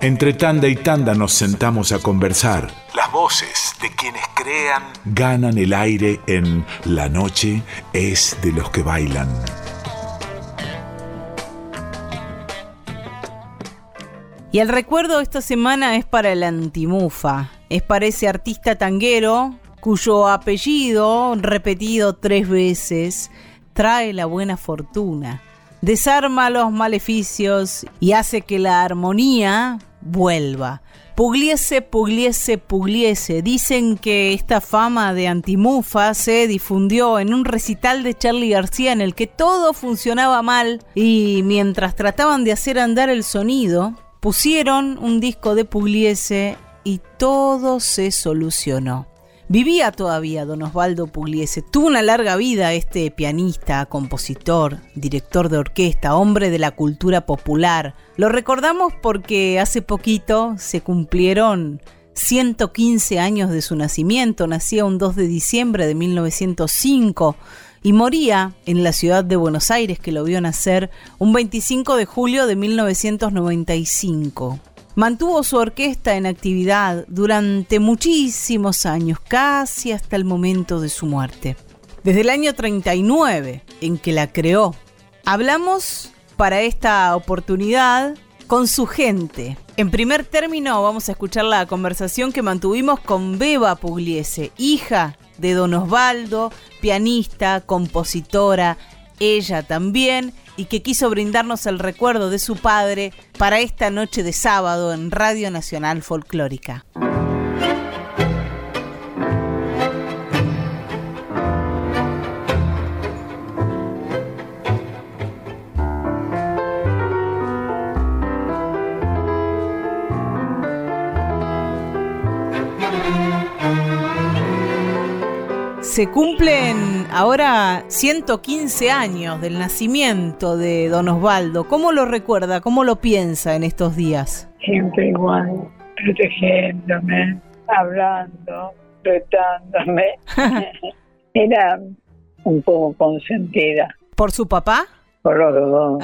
Entre tanda y tanda nos sentamos a conversar. Las voces de quienes crean ganan el aire en La noche es de los que bailan. Y el recuerdo esta semana es para el antimufa. Es para ese artista tanguero cuyo apellido, repetido tres veces, trae la buena fortuna desarma los maleficios y hace que la armonía vuelva. Pugliese, Pugliese, Pugliese. Dicen que esta fama de antimufa se difundió en un recital de Charlie García en el que todo funcionaba mal y mientras trataban de hacer andar el sonido, pusieron un disco de Pugliese y todo se solucionó. Vivía todavía don Osvaldo Pugliese. Tuvo una larga vida este pianista, compositor, director de orquesta, hombre de la cultura popular. Lo recordamos porque hace poquito se cumplieron 115 años de su nacimiento. Nacía un 2 de diciembre de 1905 y moría en la ciudad de Buenos Aires, que lo vio nacer un 25 de julio de 1995. Mantuvo su orquesta en actividad durante muchísimos años, casi hasta el momento de su muerte. Desde el año 39, en que la creó, hablamos para esta oportunidad con su gente. En primer término vamos a escuchar la conversación que mantuvimos con Beba Pugliese, hija de Don Osvaldo, pianista, compositora, ella también, y que quiso brindarnos el recuerdo de su padre para esta noche de sábado en Radio Nacional Folclórica. se cumplen ahora 115 años del nacimiento de don Osvaldo. ¿Cómo lo recuerda? ¿Cómo lo piensa en estos días? Siempre igual, protegiéndome, hablando, retándome. Era un poco consentida. ¿Por su papá? Por los dos.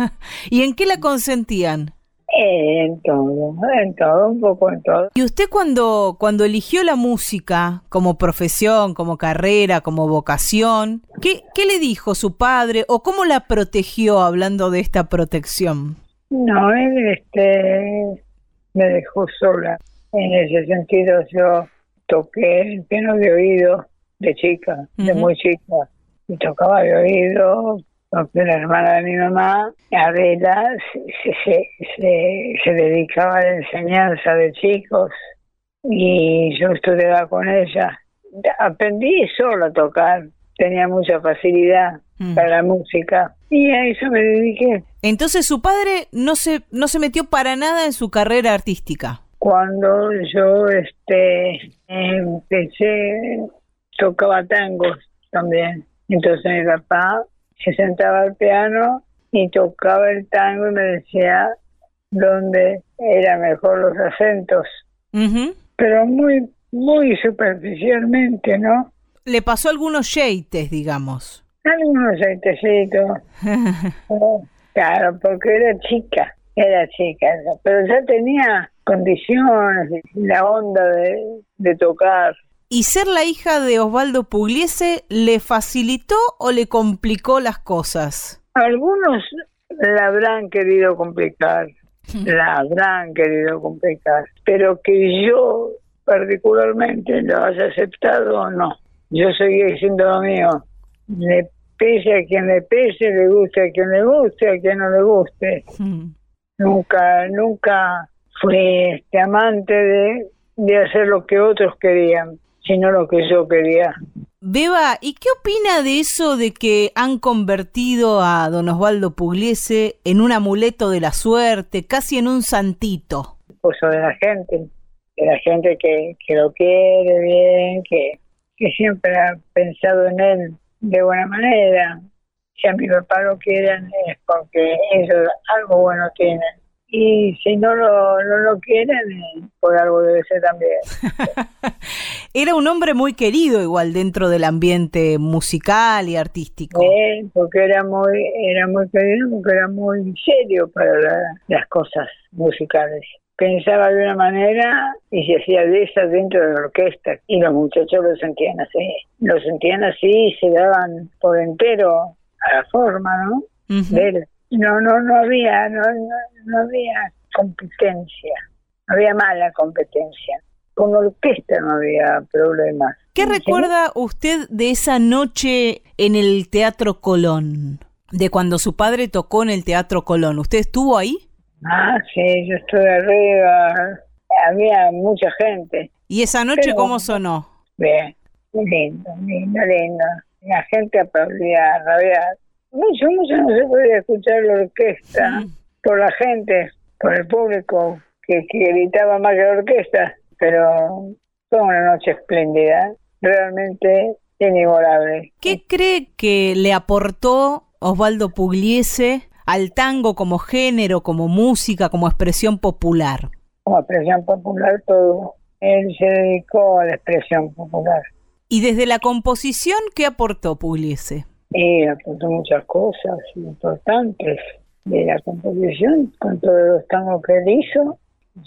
¿Y en qué la consentían? En todo, en todo, un poco en todo. ¿Y usted cuando, cuando eligió la música como profesión, como carrera, como vocación, ¿qué, ¿qué le dijo su padre o cómo la protegió hablando de esta protección? No, él este, me dejó sola. En ese sentido yo toqué el piano de oído de chica, de muy chica. Y tocaba de oído, porque la hermana de mi mamá, Adela, se, se, se, dedicaba a la enseñanza de chicos y yo estudiaba con ella. Aprendí solo a tocar, tenía mucha facilidad mm. para la música y a eso me dediqué. Entonces su padre no se, no se metió para nada en su carrera artística. Cuando yo este empecé, tocaba tangos también. Entonces mi papá se sentaba al piano y tocaba el tango y me decía dónde era mejor los acentos. Pero muy, muy superficialmente, ¿no? Le pasó algunos jeites, digamos. Algunos jeitecitos. claro, porque era chica, era chica, pero ya tenía condiciones, la onda de, de tocar. ¿Y ser la hija de Osvaldo Pugliese le facilitó o le complicó las cosas? Algunos la habrán querido complicar, la habrán querido complicar, pero que yo particularmente lo haya aceptado o no. Yo seguí diciendo lo mío. Le pese a quien le pese, le guste a quien le guste, a quien no le guste. Nunca, nunca fui este amante de, de hacer lo que otros querían sino lo que yo quería. Beba, ¿y qué opina de eso de que han convertido a don Osvaldo Pugliese en un amuleto de la suerte, casi en un santito? Pues de la gente, de la gente que, que lo quiere bien, que, que siempre ha pensado en él de buena manera. Si a mi papá lo quieren es porque ellos algo bueno tienen y si no lo, no lo quieren, por algo debe ser también. Era un hombre muy querido igual dentro del ambiente musical y artístico. Sí, porque era muy, era muy querido, porque era muy serio para las cosas musicales. pensaba de una manera y se hacía de esa dentro de la orquesta y los muchachos lo sentían así, lo sentían así y se daban por entero a la forma, ¿no? No, no, no había, no, no, había competencia, no había mala competencia. Con orquesta no había problemas. ¿Qué recuerda usted de esa noche en el Teatro Colón? De cuando su padre tocó en el Teatro Colón. ¿Usted estuvo ahí? Ah, sí, yo estuve arriba. Había mucha gente. ¿Y esa noche cómo sonó? Bien, lindo, lindo, lindo. La gente aplaudía, rabia. Mucho, mucho no se podía escuchar la orquesta por la gente, por el público que, que gritaba más que la orquesta. Pero fue una noche espléndida, realmente inigualable. ¿Qué cree que le aportó Osvaldo Pugliese al tango como género, como música, como expresión popular? Como expresión popular todo. Él se dedicó a la expresión popular. ¿Y desde la composición qué aportó Pugliese? Y aportó muchas cosas importantes. De la composición, con todos los tangos que él hizo,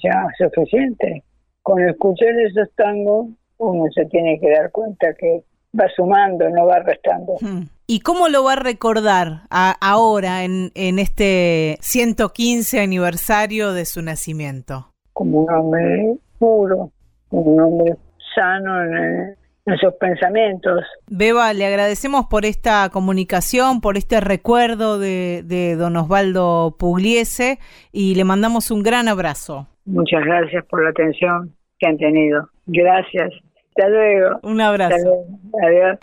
ya suficiente. Con escuchar esos tangos, uno se tiene que dar cuenta que va sumando, no va restando. Hmm. ¿Y cómo lo va a recordar ahora en, en este 115 aniversario de su nacimiento? Como un hombre puro, un hombre sano en, en sus pensamientos. Beba, le agradecemos por esta comunicación, por este recuerdo de, de don Osvaldo Pugliese y le mandamos un gran abrazo. Muchas gracias por la atención que han tenido. Gracias. Hasta luego. Un abrazo. Hasta luego. Adiós.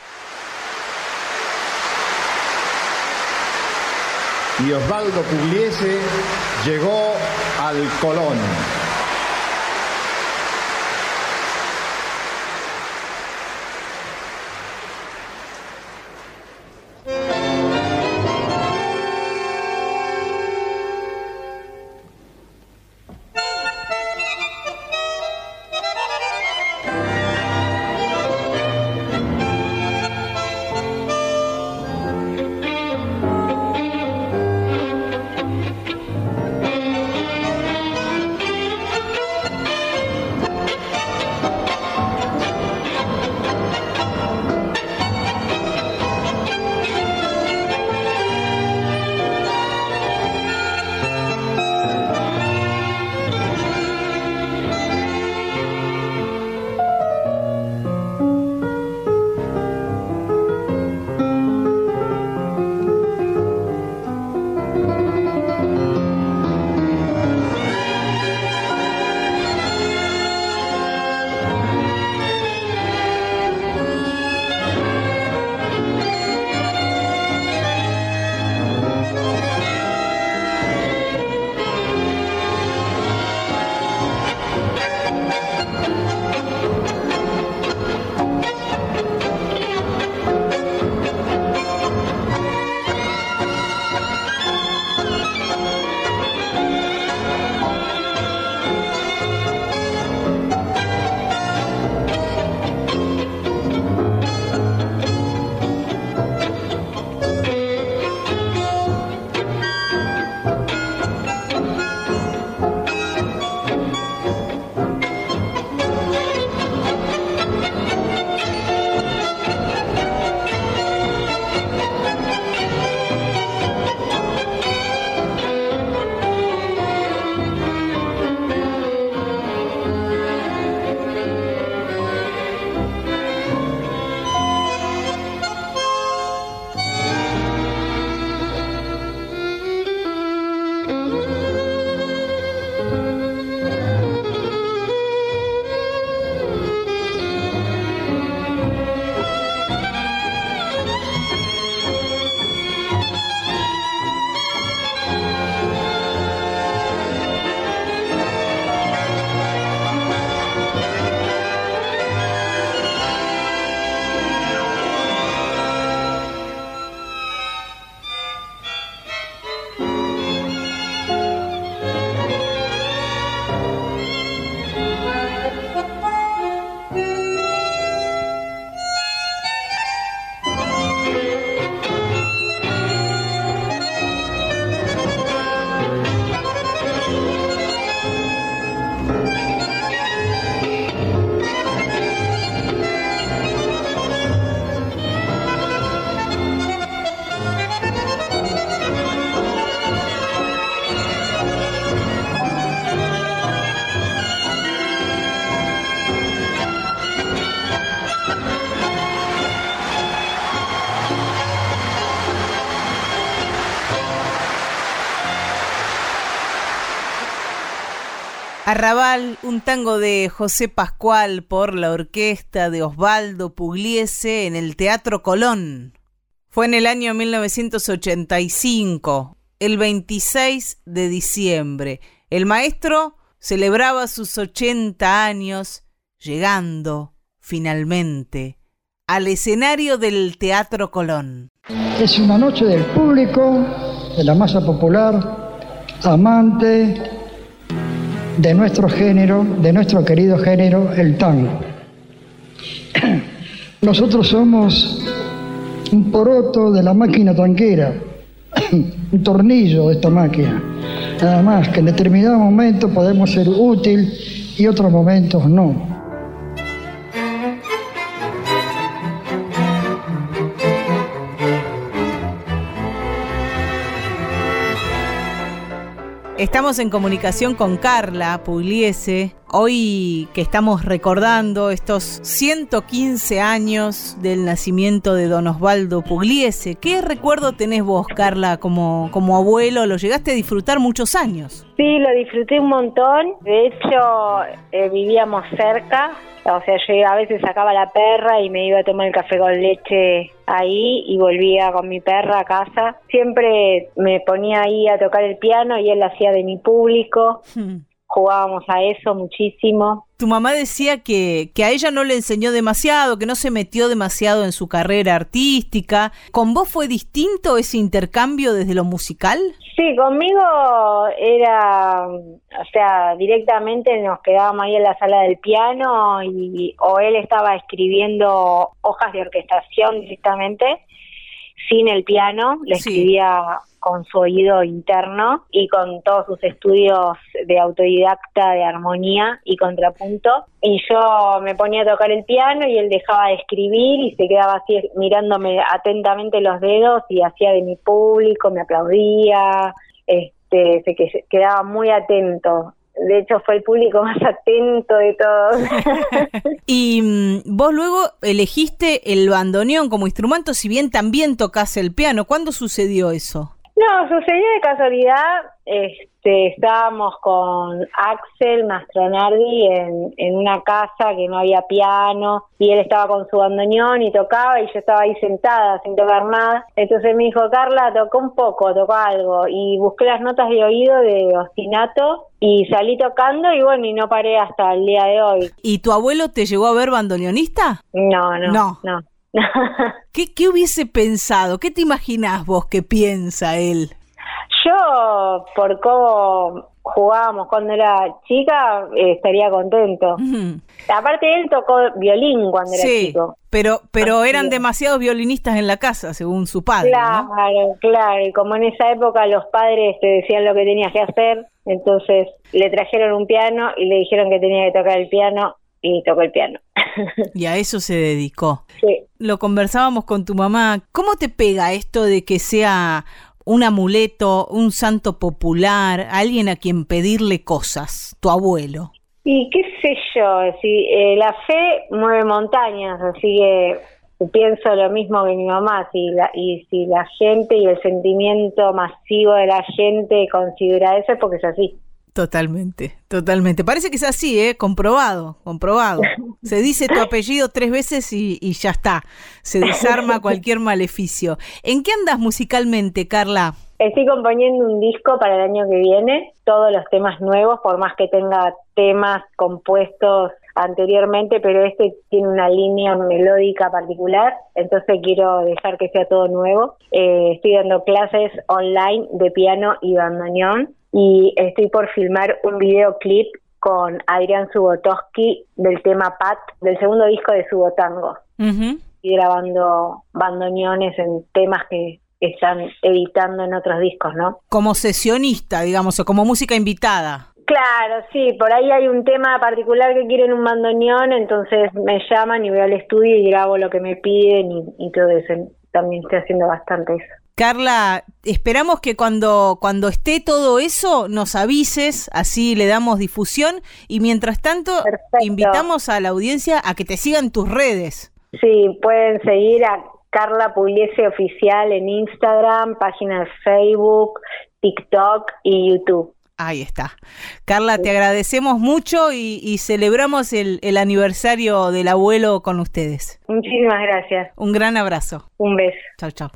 y Osvaldo Pugliese llegó al Colón. Arrabal, un tango de José Pascual por la orquesta de Osvaldo Pugliese en el Teatro Colón. Fue en el año 1985, el 26 de diciembre. El maestro celebraba sus 80 años, llegando, finalmente, al escenario del Teatro Colón. Es una noche del público, de la masa popular, amante de nuestro género, de nuestro querido género, el tango. Nosotros somos un poroto de la máquina tanquera, un tornillo de esta máquina. Nada más que en determinados momentos podemos ser útil y otros momentos no. Estamos en comunicación con Carla Pugliese, hoy que estamos recordando estos 115 años del nacimiento de don Osvaldo Pugliese. ¿Qué recuerdo tenés vos, Carla, como, como abuelo? ¿Lo llegaste a disfrutar muchos años? Sí, lo disfruté un montón. De hecho, eh, vivíamos cerca, o sea, yo a veces sacaba la perra y me iba a tomar el café con leche ahí y volvía con mi perra a casa. Siempre me ponía ahí a tocar el piano y él hacía de mi público. Hmm jugábamos a eso muchísimo. Tu mamá decía que, que a ella no le enseñó demasiado, que no se metió demasiado en su carrera artística. ¿Con vos fue distinto ese intercambio desde lo musical? Sí, conmigo era, o sea, directamente nos quedábamos ahí en la sala del piano y o él estaba escribiendo hojas de orquestación directamente sin el piano, le escribía con su oído interno y con todos sus estudios de autodidacta de armonía y contrapunto. Y yo me ponía a tocar el piano y él dejaba de escribir y se quedaba así mirándome atentamente los dedos y hacía de mi público, me aplaudía, este, se quedaba muy atento de hecho fue el público más atento de todos. y mm, vos luego elegiste el bandoneón como instrumento, si bien también tocas el piano. ¿Cuándo sucedió eso? No, sucedió de casualidad. Este, estábamos con Axel Mastronardi en, en una casa que no había piano y él estaba con su bandoneón y tocaba y yo estaba ahí sentada sin tocar nada. Entonces me dijo, Carla, tocó un poco, tocó algo y busqué las notas de oído de ostinato y salí tocando y bueno, y no paré hasta el día de hoy. ¿Y tu abuelo te llegó a ver bandoneonista? No, no, no. no. ¿Qué, ¿Qué hubiese pensado? ¿Qué te imaginás vos que piensa él? Yo, por cómo jugábamos cuando era chica, eh, estaría contento. Aparte, él tocó violín cuando era chico. Pero, pero eran demasiados violinistas en la casa, según su padre. Claro, claro. Y como en esa época los padres te decían lo que tenías que hacer, entonces le trajeron un piano y le dijeron que tenía que tocar el piano y tocó el piano. Y a eso se dedicó. Sí. Lo conversábamos con tu mamá. ¿Cómo te pega esto de que sea un amuleto, un santo popular, alguien a quien pedirle cosas, tu abuelo? Y qué sé yo, si, eh, la fe mueve montañas, así que pienso lo mismo que mi mamá, si la, y si la gente y el sentimiento masivo de la gente considera eso es porque es así. Totalmente, totalmente. Parece que es así, ¿eh? Comprobado, comprobado. Se dice tu apellido tres veces y, ya está. Se desarma cualquier maleficio. ¿En qué andas musicalmente, Carla? Estoy componiendo un disco para el año que viene, todos los temas nuevos, por más que tenga temas compuestos anteriormente, pero este tiene una línea melódica particular, entonces quiero dejar que sea todo nuevo. Eh, estoy dando clases online de piano y bandoneón y estoy por filmar un videoclip con Adrián Subotoski del tema Pat, del segundo disco de Subotango. Y grabando bandoneones en temas que están editando en otros discos, ¿no? Como sesionista, digamos, o como música invitada. Claro, sí, por ahí hay un tema particular que quieren un bandoneón, entonces me llaman y voy al estudio y grabo lo que me piden y, y todo eso. También estoy haciendo bastante eso. Carla, esperamos que cuando, cuando esté todo eso nos avises, así le damos difusión y mientras tanto invitamos a la audiencia a que te sigan tus redes. Sí, pueden seguir a Carla Pugliese Oficial en Instagram, página de Facebook, TikTok y YouTube. Ahí está. Carla, te agradecemos mucho y, celebramos el, el, aniversario del abuelo con ustedes. Muchísimas gracias. Un gran abrazo. Un beso. Chao, chao.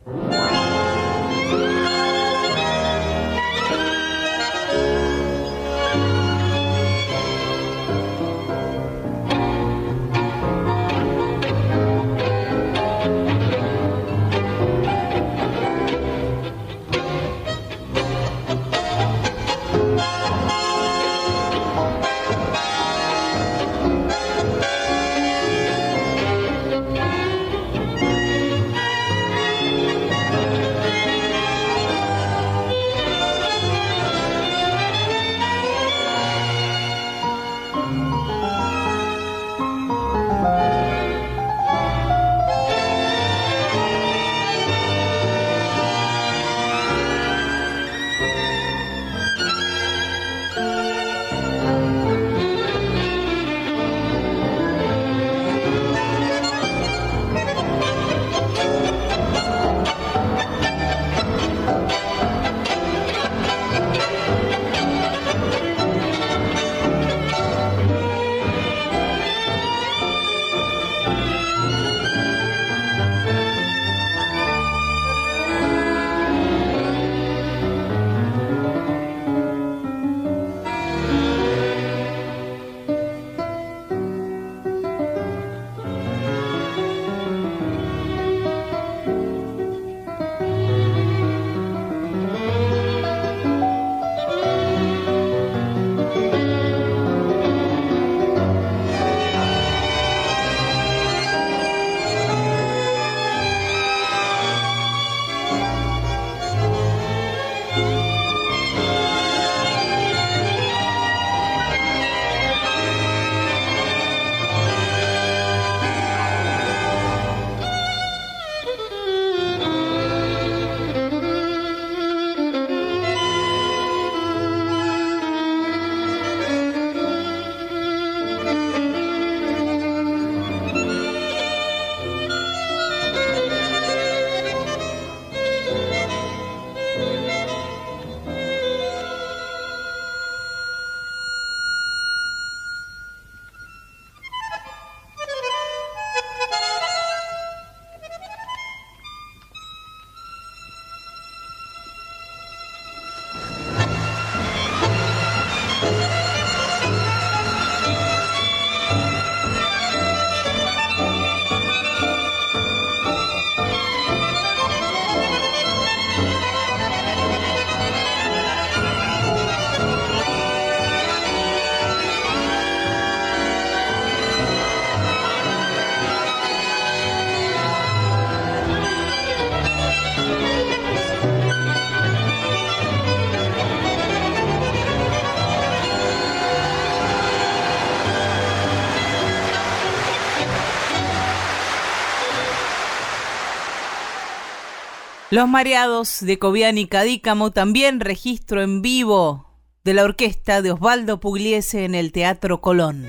Los Mareados de Cobian y Cadícamo también registro en vivo de la orquesta de Osvaldo Pugliese en el Teatro Colón.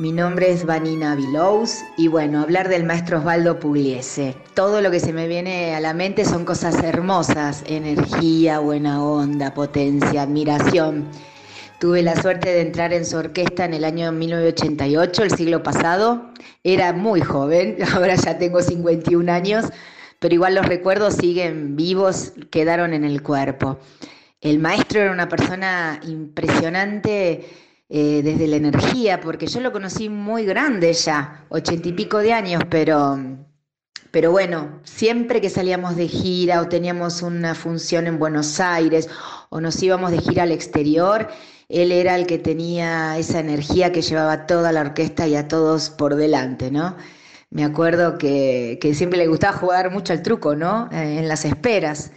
Mi nombre es Vanina Vilous y bueno, hablar del maestro Osvaldo Pugliese. Todo lo que se me viene a la mente son cosas hermosas, energía, buena onda, potencia, admiración. Tuve la suerte de entrar en su orquesta en el año 1988, el siglo pasado. Era muy joven, ahora ya tengo 51 años, pero igual los recuerdos siguen vivos, quedaron en el cuerpo. El maestro era una persona impresionante eh, desde la energía, porque yo lo conocí muy grande ya, ochenta y pico de años, pero, pero bueno, siempre que salíamos de gira o teníamos una función en Buenos Aires o nos íbamos de gira al exterior, él era el que tenía esa energía que llevaba toda la orquesta y a todos por delante, ¿no? Me acuerdo que, que siempre le gustaba jugar mucho al truco, ¿no? Eh, en las esperas.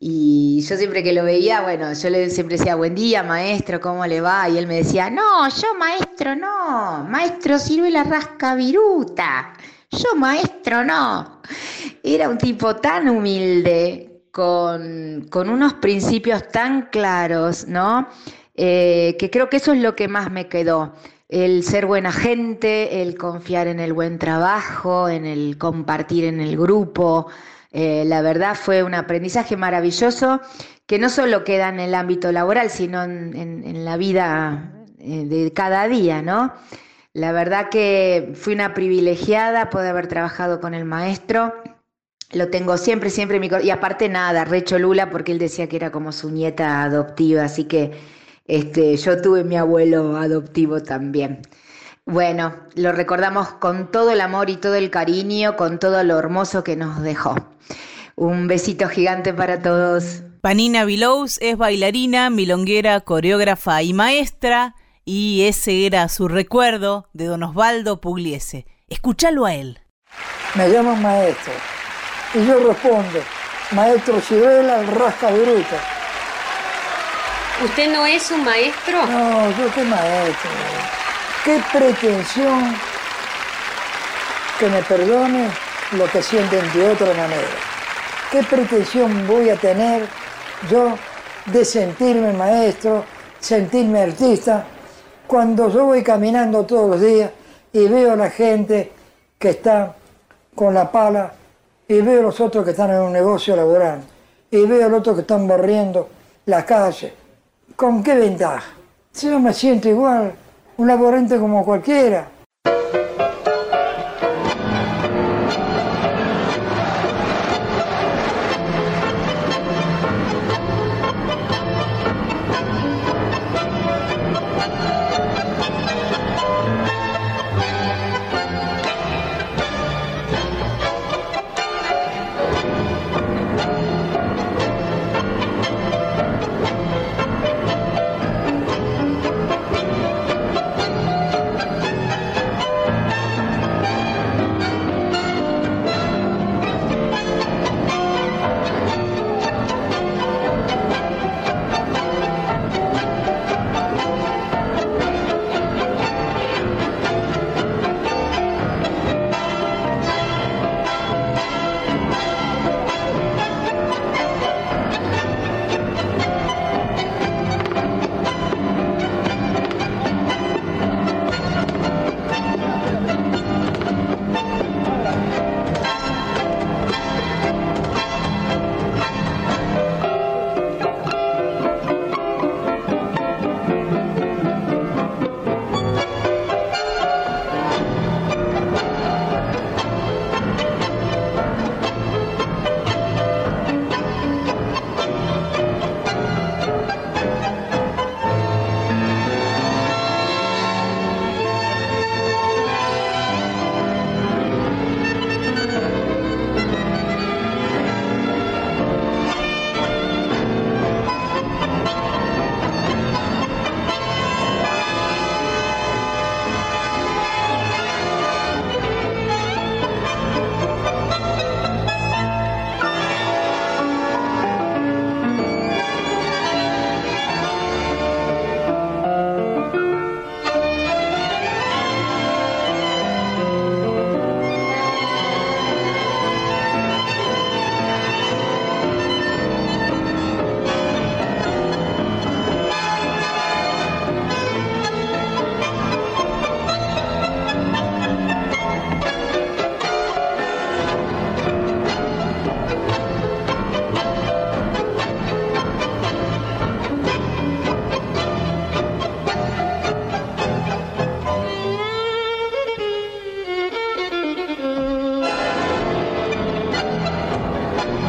Y yo siempre que lo veía, bueno, yo le siempre decía, buen día, maestro, ¿cómo le va? Y él me decía, no, yo maestro no, maestro sirve la rasca viruta, yo maestro no. Era un tipo tan humilde, con, con unos principios tan claros, ¿no? eh, que creo que eso es lo que más me quedó. El ser buena gente, el confiar en el buen trabajo, en el compartir en el grupo. Eh, la verdad fue un aprendizaje maravilloso que no solo queda en el ámbito laboral, sino en, la vida eh, de cada día, ¿no? La verdad que fui una privilegiada poder haber trabajado con el maestro. Lo tengo siempre, siempre en mi Y aparte nada, recho Lula porque él decía que era como su nieta adoptiva, así que este, yo tuve mi abuelo adoptivo también. Bueno, lo recordamos con todo el amor y todo el cariño, con todo lo hermoso que nos dejó. Un besito gigante para todos. Panina Vilous es bailarina, milonguera, coreógrafa y maestra, y ese era su recuerdo de don Osvaldo Pugliese. Escúchalo a él. Me llaman maestro, y yo respondo, maestro Chivela, el rasca bruta. ¿Usted no es un maestro? No, yo qué maestro. Qué pretensión que me perdone lo que sienten de otra manera. ¿Qué pretensión voy a tener yo de sentirme maestro, sentirme artista, cuando yo voy caminando todos los días y veo a la gente que está con la pala y veo a los otros que están en un negocio laboral y veo a los otros que están barriendo la calle ¿Con qué ventaja? Si yo me siento igual, un laborante como cualquiera.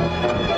Thank you.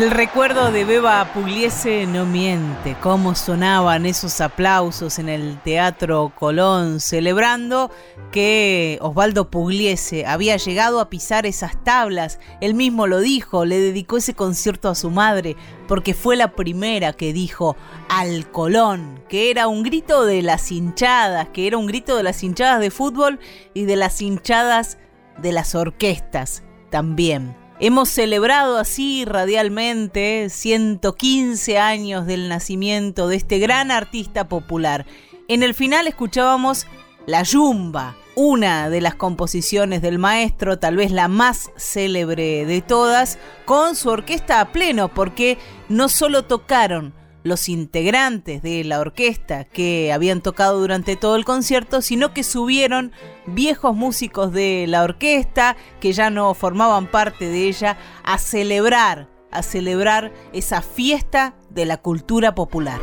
El recuerdo de Beba Pugliese no miente, cómo sonaban esos aplausos en el Teatro Colón celebrando que Osvaldo Pugliese había llegado a pisar esas tablas. Él mismo lo dijo, le dedicó ese concierto a su madre porque fue la primera que dijo al Colón, que era un grito de las hinchadas, que era un grito de las hinchadas de fútbol y de las hinchadas de las orquestas también Hemos celebrado así radialmente 115 años del nacimiento de este gran artista popular. En el final escuchábamos La Yumba, una de las composiciones del maestro, tal vez la más célebre de todas, con su orquesta a pleno, porque no solo tocaron los integrantes de la orquesta que habían tocado durante todo el concierto, sino que subieron viejos músicos de la orquesta que ya no formaban parte de ella a celebrar, a celebrar esa fiesta de la cultura popular.